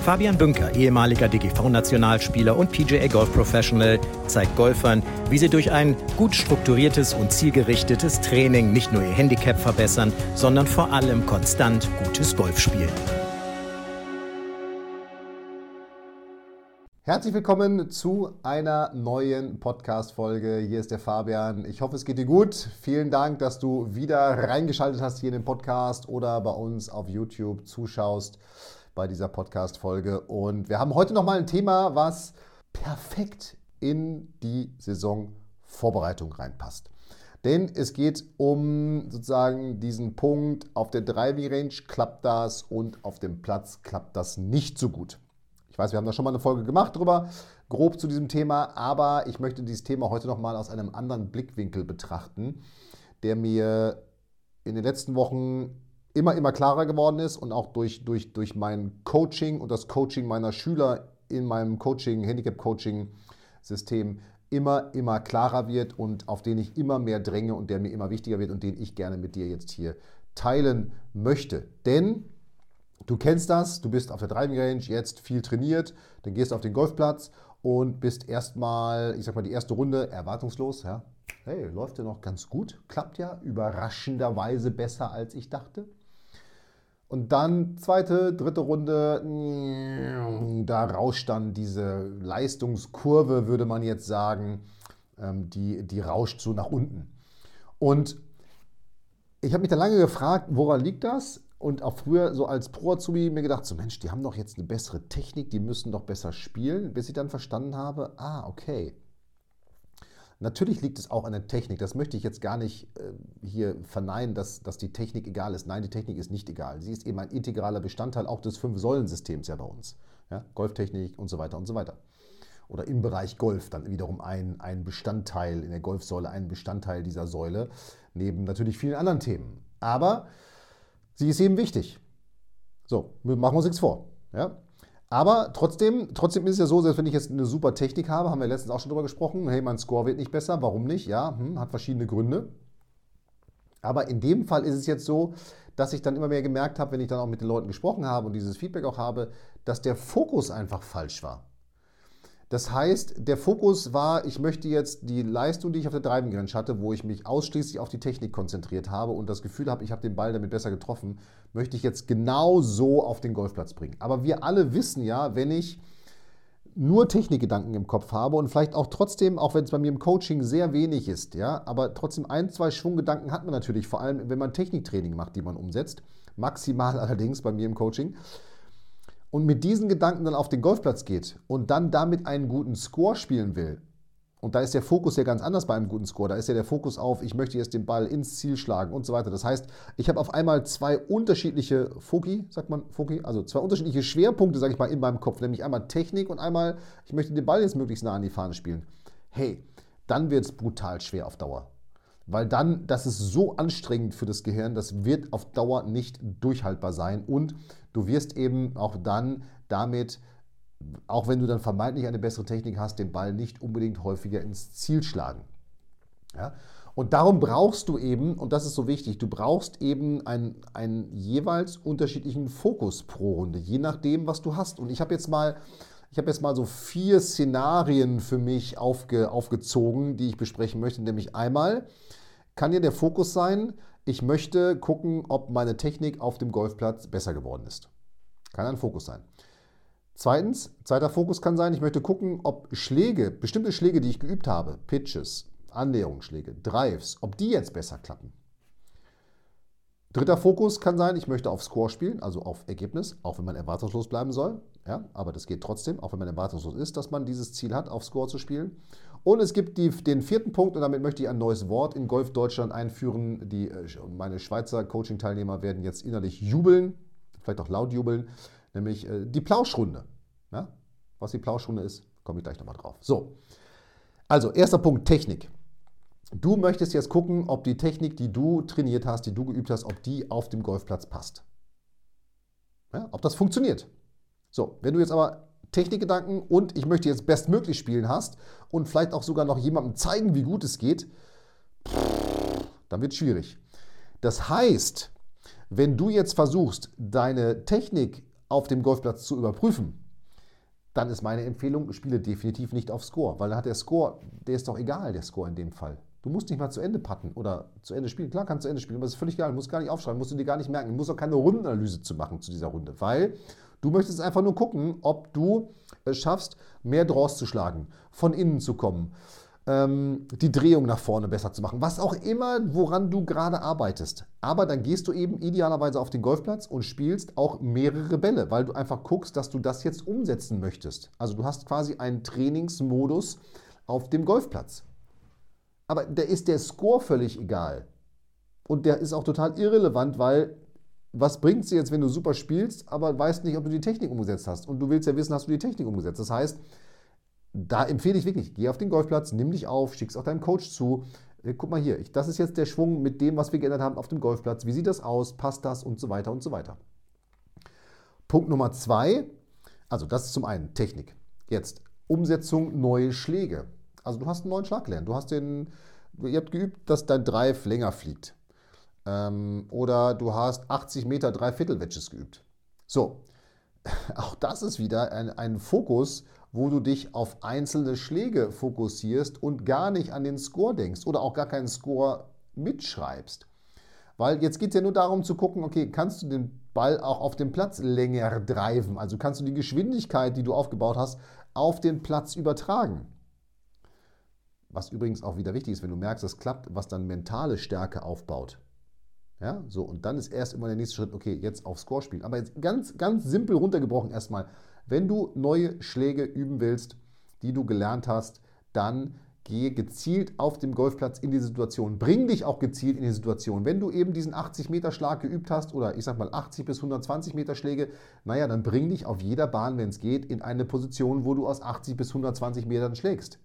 Fabian Bünker, ehemaliger DGV-Nationalspieler und PGA Golf Professional, zeigt Golfern, wie sie durch ein gut strukturiertes und zielgerichtetes Training nicht nur ihr Handicap verbessern, sondern vor allem konstant gutes Golf spielen. Herzlich willkommen zu einer neuen Podcast-Folge. Hier ist der Fabian. Ich hoffe, es geht dir gut. Vielen Dank, dass du wieder reingeschaltet hast hier in den Podcast oder bei uns auf YouTube zuschaust bei dieser Podcast-Folge. Und wir haben heute nochmal ein Thema, was perfekt in die Saisonvorbereitung reinpasst. Denn es geht um sozusagen diesen Punkt, auf der Driving Range klappt das und auf dem Platz klappt das nicht so gut. Ich weiß, wir haben da schon mal eine Folge gemacht drüber, grob zu diesem Thema, aber ich möchte dieses Thema heute nochmal aus einem anderen Blickwinkel betrachten, der mir in den letzten Wochen immer, immer klarer geworden ist und auch durch, durch, durch mein Coaching und das Coaching meiner Schüler in meinem Coaching, Handicap-Coaching-System immer, immer klarer wird und auf den ich immer mehr dränge und der mir immer wichtiger wird und den ich gerne mit dir jetzt hier teilen möchte. Denn Du kennst das, du bist auf der Driving Range, jetzt viel trainiert, dann gehst du auf den Golfplatz und bist erstmal, ich sag mal, die erste Runde erwartungslos. Ja. Hey, läuft ja noch ganz gut, klappt ja überraschenderweise besser als ich dachte. Und dann zweite, dritte Runde, da rauscht dann diese Leistungskurve, würde man jetzt sagen, ähm, die, die rauscht so nach unten. Und ich habe mich dann lange gefragt, woran liegt das? und auch früher so als Pro-Azubi mir gedacht, so Mensch, die haben doch jetzt eine bessere Technik, die müssen doch besser spielen, bis ich dann verstanden habe, ah, okay. Natürlich liegt es auch an der Technik. Das möchte ich jetzt gar nicht äh, hier verneinen, dass, dass die Technik egal ist. Nein, die Technik ist nicht egal. Sie ist eben ein integraler Bestandteil auch des Fünf-Säulen-Systems ja bei uns. Ja? Golftechnik und so weiter und so weiter. Oder im Bereich Golf dann wiederum ein, ein Bestandteil, in der Golfsäule ein Bestandteil dieser Säule, neben natürlich vielen anderen Themen. Aber Sie ist eben wichtig. So, machen wir uns nichts vor. Ja? Aber trotzdem, trotzdem ist es ja so, selbst wenn ich jetzt eine super Technik habe, haben wir letztens auch schon darüber gesprochen, hey, mein Score wird nicht besser, warum nicht? Ja, hm, hat verschiedene Gründe. Aber in dem Fall ist es jetzt so, dass ich dann immer mehr gemerkt habe, wenn ich dann auch mit den Leuten gesprochen habe und dieses Feedback auch habe, dass der Fokus einfach falsch war. Das heißt, der Fokus war, ich möchte jetzt die Leistung, die ich auf der Driving Range hatte, wo ich mich ausschließlich auf die Technik konzentriert habe und das Gefühl habe, ich habe den Ball damit besser getroffen, möchte ich jetzt genau so auf den Golfplatz bringen. Aber wir alle wissen ja, wenn ich nur Technikgedanken im Kopf habe und vielleicht auch trotzdem, auch wenn es bei mir im Coaching sehr wenig ist, ja, aber trotzdem ein, zwei Schwunggedanken hat man natürlich, vor allem wenn man Techniktraining macht, die man umsetzt, maximal allerdings bei mir im Coaching und mit diesen Gedanken dann auf den Golfplatz geht und dann damit einen guten Score spielen will, und da ist der Fokus ja ganz anders bei einem guten Score. Da ist ja der Fokus auf, ich möchte jetzt den Ball ins Ziel schlagen und so weiter. Das heißt, ich habe auf einmal zwei unterschiedliche Foki, sagt man Foki, also zwei unterschiedliche Schwerpunkte, sage ich mal, in meinem Kopf. Nämlich einmal Technik und einmal, ich möchte den Ball jetzt möglichst nah an die Fahne spielen. Hey, dann wird es brutal schwer auf Dauer. Weil dann, das ist so anstrengend für das Gehirn, das wird auf Dauer nicht durchhaltbar sein. Und du wirst eben auch dann damit, auch wenn du dann vermeintlich eine bessere Technik hast, den Ball nicht unbedingt häufiger ins Ziel schlagen. Ja? Und darum brauchst du eben, und das ist so wichtig, du brauchst eben einen, einen jeweils unterschiedlichen Fokus pro Runde, je nachdem, was du hast. Und ich habe jetzt mal, ich habe jetzt mal so vier Szenarien für mich aufge, aufgezogen, die ich besprechen möchte. Nämlich einmal kann ja der Fokus sein, ich möchte gucken, ob meine Technik auf dem Golfplatz besser geworden ist. Kann ein Fokus sein. Zweitens, zweiter Fokus kann sein, ich möchte gucken, ob Schläge, bestimmte Schläge, die ich geübt habe, Pitches, Annäherungsschläge, Drives, ob die jetzt besser klappen. Dritter Fokus kann sein, ich möchte auf Score spielen, also auf Ergebnis, auch wenn man erwartungslos bleiben soll. Ja, aber das geht trotzdem, auch wenn man erwartungslos ist, dass man dieses Ziel hat, auf Score zu spielen. Und es gibt die, den vierten Punkt, und damit möchte ich ein neues Wort in Golf Deutschland einführen. Die, äh, meine Schweizer Coaching-Teilnehmer werden jetzt innerlich jubeln, vielleicht auch laut jubeln, nämlich äh, die Plauschrunde. Ja? Was die Plauschrunde ist, komme ich gleich nochmal drauf. So, also erster Punkt, Technik. du möchtest jetzt gucken, ob die Technik, die du trainiert hast, die du geübt hast, ob die auf dem Golfplatz passt. Ja, ob das funktioniert. So, wenn du jetzt aber Technikgedanken und ich möchte jetzt bestmöglich spielen hast und vielleicht auch sogar noch jemandem zeigen, wie gut es geht, dann wird es schwierig. Das heißt, wenn du jetzt versuchst, deine Technik auf dem Golfplatz zu überprüfen, dann ist meine Empfehlung, spiele definitiv nicht auf Score, weil dann hat der Score, der ist doch egal, der Score in dem Fall. Du musst nicht mal zu Ende patten oder zu Ende spielen. Klar kannst du zu Ende spielen, aber das ist völlig egal. Du musst gar nicht aufschreiben, musst du dir gar nicht merken. Du musst auch keine Rundenanalyse zu machen zu dieser Runde, weil du möchtest einfach nur gucken, ob du es schaffst, mehr Draws zu schlagen, von innen zu kommen, ähm, die Drehung nach vorne besser zu machen, was auch immer, woran du gerade arbeitest. Aber dann gehst du eben idealerweise auf den Golfplatz und spielst auch mehrere Bälle, weil du einfach guckst, dass du das jetzt umsetzen möchtest. Also du hast quasi einen Trainingsmodus auf dem Golfplatz. Aber da ist der Score völlig egal. Und der ist auch total irrelevant, weil was bringt es dir jetzt, wenn du super spielst, aber weißt nicht, ob du die Technik umgesetzt hast? Und du willst ja wissen, hast du die Technik umgesetzt? Das heißt, da empfehle ich wirklich, geh auf den Golfplatz, nimm dich auf, schick's auch deinem Coach zu. Äh, guck mal hier, ich, das ist jetzt der Schwung mit dem, was wir geändert haben auf dem Golfplatz. Wie sieht das aus? Passt das? Und so weiter und so weiter. Punkt Nummer zwei, also das ist zum einen Technik. Jetzt Umsetzung neue Schläge. Also du hast einen neuen Schlag gelernt. Du hast den, ihr habt geübt, dass dein Drive länger fliegt. Ähm, oder du hast 80 Meter Dreiviertel-Wedges geübt. So, auch das ist wieder ein, ein Fokus, wo du dich auf einzelne Schläge fokussierst und gar nicht an den Score denkst oder auch gar keinen Score mitschreibst. Weil jetzt geht es ja nur darum zu gucken, okay, kannst du den Ball auch auf dem Platz länger driven? Also kannst du die Geschwindigkeit, die du aufgebaut hast, auf den Platz übertragen? Was übrigens auch wieder wichtig ist, wenn du merkst, das klappt, was dann mentale Stärke aufbaut. Ja, so, und dann ist erst immer der nächste Schritt, okay, jetzt auf Score spielen. Aber jetzt ganz, ganz simpel runtergebrochen erstmal, wenn du neue Schläge üben willst, die du gelernt hast, dann gehe gezielt auf dem Golfplatz in die Situation. Bring dich auch gezielt in die Situation. Wenn du eben diesen 80-Meter-Schlag geübt hast oder ich sag mal 80 bis 120 Meter Schläge, naja, dann bring dich auf jeder Bahn, wenn es geht, in eine Position, wo du aus 80 bis 120 Metern schlägst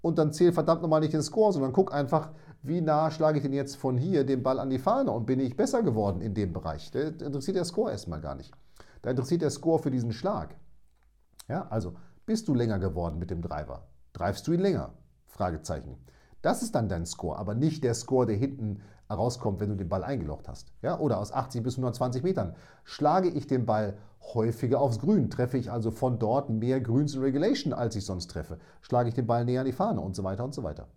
und dann zähl verdammt nochmal nicht den Score, sondern guck einfach, wie nah schlage ich denn jetzt von hier den Ball an die Fahne und bin ich besser geworden in dem Bereich. Da interessiert der Score erstmal gar nicht. Da interessiert der Score für diesen Schlag. Ja, also bist du länger geworden mit dem Driver? Dreifst du ihn länger? Fragezeichen. Das ist dann dein Score, aber nicht der Score, der hinten rauskommt, wenn du den Ball eingelocht hast. Ja, oder aus 80 bis 120 Metern. Schlage ich den Ball häufiger aufs Grün, treffe ich also von dort mehr Grüns in Regulation, als ich sonst treffe. Schlage ich den Ball näher an die Fahne und so weiter und so weiter.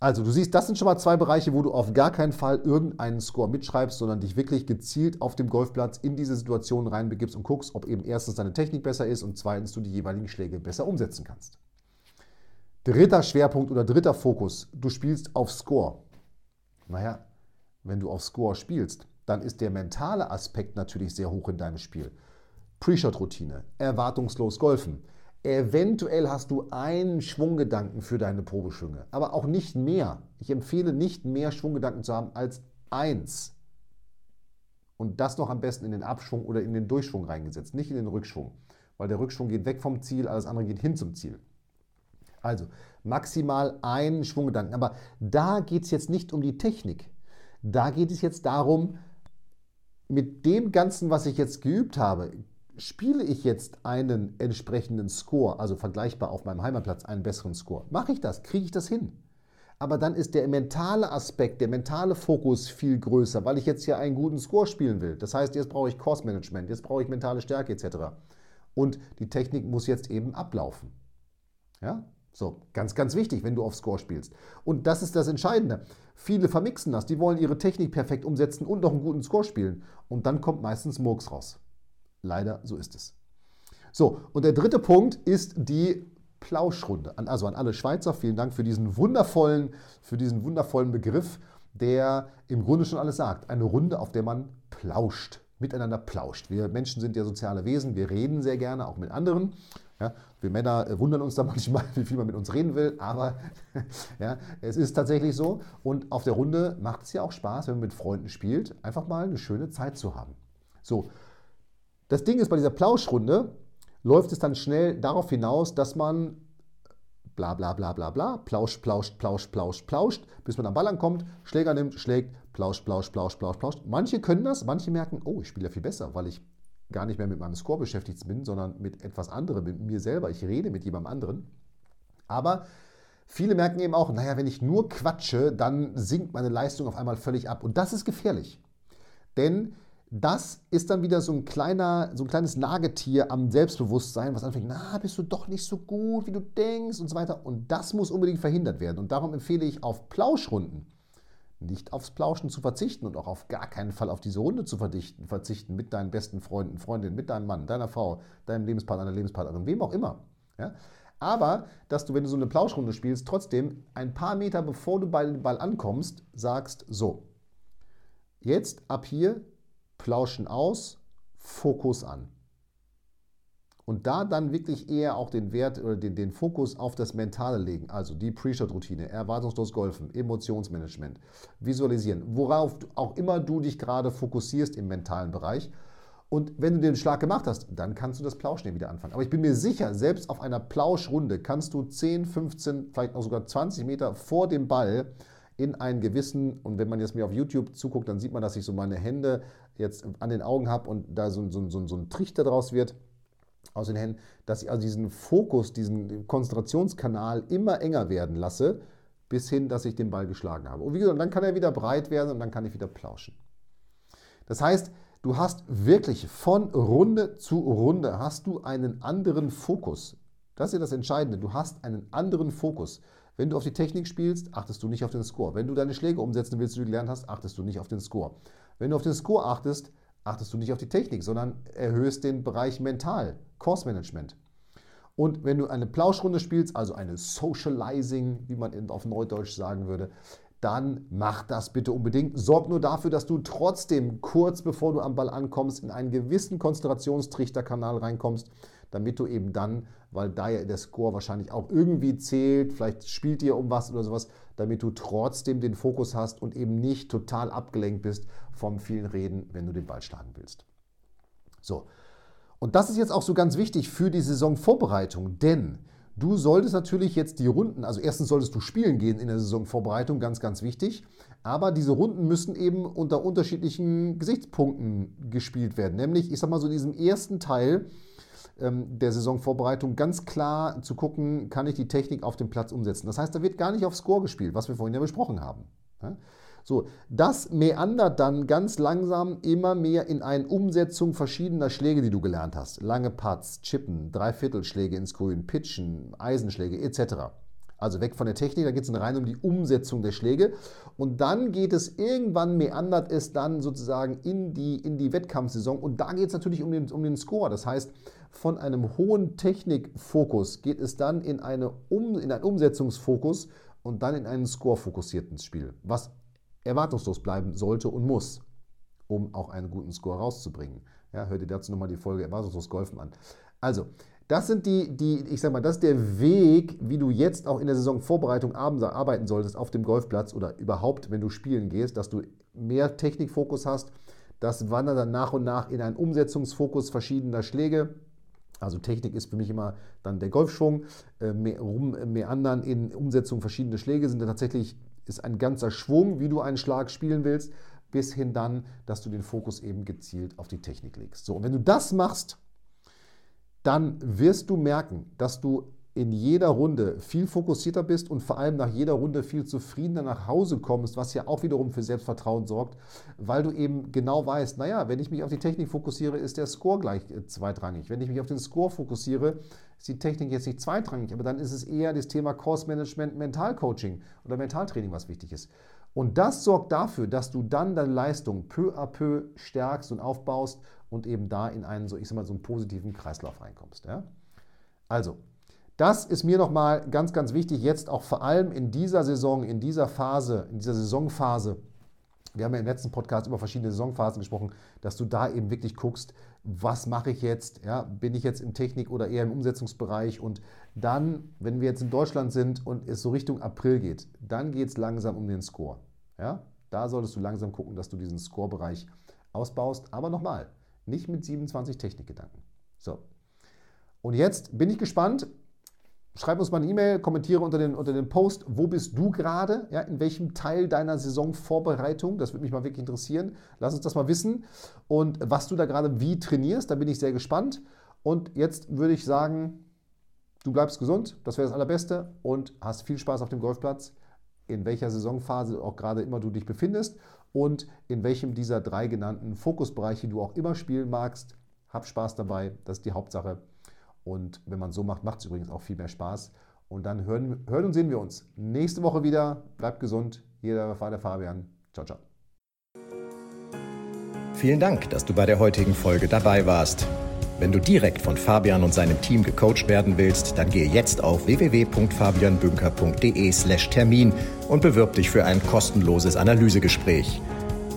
Also du siehst, das sind schon mal zwei Bereiche, wo du auf gar keinen Fall irgendeinen Score mitschreibst, sondern dich wirklich gezielt auf dem Golfplatz in diese Situation reinbegibst und guckst, ob eben erstens deine Technik besser ist und zweitens du die jeweiligen Schläge besser umsetzen kannst. Dritter Schwerpunkt oder dritter Fokus, du spielst auf Score. Naja, wenn du auf Score spielst, dann ist der mentale Aspekt natürlich sehr hoch in deinem Spiel. Pre-Shot-Routine, erwartungslos golfen. Eventuell hast du einen Schwunggedanken für deine Probeschwünge, aber auch nicht mehr. Ich empfehle nicht mehr Schwunggedanken zu haben als eins. Und das noch am besten in den Abschwung oder in den Durchschwung reingesetzt, nicht in den Rückschwung. Weil der Rückschwung geht weg vom Ziel, alles andere geht hin zum Ziel. Also maximal einen Schwunggedanken. Aber da geht es jetzt nicht um die Technik. Da geht es jetzt darum, mit dem Ganzen, was ich jetzt geübt habe, spiele ich jetzt einen entsprechenden Score, also vergleichbar auf meinem Heimatplatz einen besseren Score. Mache ich das? Kriege ich das hin? Aber dann ist der mentale Aspekt, der mentale Fokus viel größer, weil ich jetzt hier einen guten Score spielen will. Das heißt, jetzt brauche ich Course Management, jetzt brauche ich mentale Stärke etc. Und die Technik muss jetzt eben ablaufen. Ja? So, ganz, ganz wichtig, wenn du auf Score spielst. Und das ist das Entscheidende. Viele vermixen das. Die wollen ihre Technik perfekt umsetzen und noch einen guten Score spielen. Und dann kommt meistens Murks raus. Leider, so ist es. So, und der dritte Punkt ist die Plauschrunde. Also an alle Schweizer, vielen Dank für diesen wundervollen, für diesen wundervollen Begriff, der im Grunde schon alles sagt. Eine Runde, auf der man plauscht, miteinander plauscht. Wir Menschen sind ja soziale Wesen, wir reden sehr gerne, auch mit anderen. Ja, wir Männer äh, wundern uns da manchmal, wie viel man mit uns reden will, aber ja, es ist tatsächlich so. Und auf der Runde macht es ja auch Spaß, wenn man mit Freunden spielt, einfach mal eine schöne Zeit zu haben. So, das Ding ist, bei dieser Plauschrunde läuft es dann schnell darauf hinaus, dass man bla bla bla bla bla, plauscht, plauscht, plauscht, plauscht, plauscht, bis man am Ball ankommt, Schläger nimmt, schlägt, plauscht, plauscht, plauscht, plauscht, plauscht. Manche können das, manche merken, oh, ich spiele ja viel besser, weil ich gar nicht mehr mit meinem Score beschäftigt bin, sondern mit etwas anderem, mit mir selber. Ich rede mit jemandem anderen. Aber viele merken eben auch, naja, wenn ich nur quatsche, dann sinkt meine Leistung auf einmal völlig ab. Und das ist gefährlich. Denn das ist dann wieder so ein, kleiner, so ein kleines Nagetier am Selbstbewusstsein, was anfängt, na, bist du doch nicht so gut, wie du denkst und so weiter. Und das muss unbedingt verhindert werden. Und darum empfehle ich auf Plauschrunden nicht aufs Plauschen zu verzichten und auch auf gar keinen Fall auf diese Runde zu verzichten mit deinen besten Freunden, Freundinnen, mit deinem Mann, deiner Frau, deinem Lebenspartner, deiner Lebenspartnerin, wem auch immer. Ja? Aber, dass du, wenn du so eine Plauschrunde spielst, trotzdem ein paar Meter bevor du bei dem Ball ankommst, sagst, so, jetzt ab hier Plauschen aus, Fokus an. Und da dann wirklich eher auch den Wert oder den, den Fokus auf das Mentale legen. Also die Pre-Shot-Routine, erwartungslos golfen, Emotionsmanagement, visualisieren, worauf auch immer du dich gerade fokussierst im mentalen Bereich. Und wenn du den Schlag gemacht hast, dann kannst du das Plauschen wieder anfangen. Aber ich bin mir sicher, selbst auf einer Plauschrunde kannst du 10, 15, vielleicht auch sogar 20 Meter vor dem Ball in einen gewissen, und wenn man jetzt mir auf YouTube zuguckt, dann sieht man, dass ich so meine Hände jetzt an den Augen habe und da so, so, so, so ein Trichter draus wird aus den Händen, dass ich also diesen Fokus, diesen Konzentrationskanal immer enger werden lasse, bis hin, dass ich den Ball geschlagen habe. Und wie gesagt, dann kann er wieder breit werden und dann kann ich wieder plauschen. Das heißt, du hast wirklich von Runde zu Runde hast du einen anderen Fokus. Das ist ja das Entscheidende. Du hast einen anderen Fokus. Wenn du auf die Technik spielst, achtest du nicht auf den Score. Wenn du deine Schläge umsetzen willst, die du gelernt hast, achtest du nicht auf den Score. Wenn du auf den Score achtest, achtest du nicht auf die Technik, sondern erhöhst den Bereich mental, Course Management. Und wenn du eine Plauschrunde spielst, also eine Socializing, wie man auf Neudeutsch sagen würde, dann mach das bitte unbedingt. Sorg nur dafür, dass du trotzdem kurz bevor du am Ball ankommst, in einen gewissen Konzentrationstrichterkanal reinkommst, damit du eben dann, weil da ja der Score wahrscheinlich auch irgendwie zählt, vielleicht spielt dir um was oder sowas, damit du trotzdem den Fokus hast und eben nicht total abgelenkt bist vom vielen Reden, wenn du den Ball schlagen willst. So. Und das ist jetzt auch so ganz wichtig für die Saisonvorbereitung, denn du solltest natürlich jetzt die Runden, also erstens solltest du spielen gehen in der Saisonvorbereitung, ganz, ganz wichtig, aber diese Runden müssen eben unter unterschiedlichen Gesichtspunkten gespielt werden, nämlich, ich sag mal so, in diesem ersten Teil, der Saisonvorbereitung ganz klar zu gucken, kann ich die Technik auf dem Platz umsetzen. Das heißt, da wird gar nicht auf Score gespielt, was wir vorhin ja besprochen haben. So, das meandert dann ganz langsam immer mehr in eine Umsetzung verschiedener Schläge, die du gelernt hast. Lange Putts, Chippen, Dreiviertelschläge ins Grün, Pitchen, Eisenschläge etc. Also weg von der Technik, da geht es rein um die Umsetzung der Schläge. Und dann geht es irgendwann, meandert es dann sozusagen in die, in die Wettkampfsaison. Und da geht es natürlich um den, um den Score. Das heißt, von einem hohen Technikfokus geht es dann in, eine um, in einen Umsetzungsfokus und dann in einen score-fokussierten Spiel, was erwartungslos bleiben sollte und muss, um auch einen guten Score rauszubringen. Ja, hört ihr dazu nochmal die Folge Erwartungslos Golfen an. Also, das sind die, die, ich sag mal, das ist der Weg, wie du jetzt auch in der Saisonvorbereitung arbeiten solltest auf dem Golfplatz oder überhaupt, wenn du spielen gehst, dass du mehr Technikfokus hast. Das wandert dann nach und nach in einen Umsetzungsfokus verschiedener Schläge. Also Technik ist für mich immer dann der Golfschwung. Äh, mehr, rum, meandern in Umsetzung verschiedener Schläge sind tatsächlich ist ein ganzer Schwung, wie du einen Schlag spielen willst, bis hin dann, dass du den Fokus eben gezielt auf die Technik legst. So, und wenn du das machst, dann wirst du merken, dass du in jeder Runde viel fokussierter bist und vor allem nach jeder Runde viel zufriedener nach Hause kommst, was ja auch wiederum für Selbstvertrauen sorgt, weil du eben genau weißt, naja, wenn ich mich auf die Technik fokussiere, ist der Score gleich äh, zweitrangig. Wenn ich mich auf den Score fokussiere, ist die Technik jetzt nicht zweitrangig, aber dann ist es eher das Thema Course Management, Mentalcoaching oder Mentaltraining, was wichtig ist. Und das sorgt dafür, dass du dann deine Leistung peu à peu stärkst und aufbaust und eben da in einen, so ich sag mal, so einen positiven Kreislauf reinkommst. Ja? Also, das ist mir nochmal ganz, ganz wichtig, jetzt auch vor allem in dieser Saison, in dieser Phase, in dieser Saisonphase. Wir haben ja im letzten Podcast über verschiedene Saisonphasen gesprochen, dass du da eben wirklich guckst, was mache ich jetzt? Ja, bin ich jetzt in Technik oder eher im Umsetzungsbereich? Und dann, wenn wir jetzt in Deutschland sind und es so Richtung April geht, dann geht es langsam um den Score. Ja, da solltest du langsam gucken, dass du diesen Score-Bereich ausbaust. Aber nochmal, nicht mit 27 Technikgedanken. So. Und jetzt bin ich gespannt. Schreib uns mal eine E-Mail, kommentiere unter den, unter den Post, wo bist du gerade, ja, in welchem Teil deiner Saisonvorbereitung, das würde mich mal wirklich interessieren. Lass uns das mal wissen und was du da gerade wie trainierst, da bin ich sehr gespannt. Und jetzt würde ich sagen, du bleibst gesund, das wäre das Allerbeste und hast viel Spaß auf dem Golfplatz, in welcher Saisonphase auch gerade immer du dich befindest und in welchem dieser drei genannten Fokusbereiche du auch immer spielen magst. Hab Spaß dabei, das ist die Hauptsache. Und wenn man so macht, macht es übrigens auch viel mehr Spaß. Und dann hören, hören und sehen wir uns nächste Woche wieder. Bleibt gesund. War der Fabian. Ciao, ciao. Vielen Dank, dass du bei der heutigen Folge dabei warst. Wenn du direkt von Fabian und seinem Team gecoacht werden willst, dann gehe jetzt auf www.fabianbünker.de/termin und bewirb dich für ein kostenloses Analysegespräch.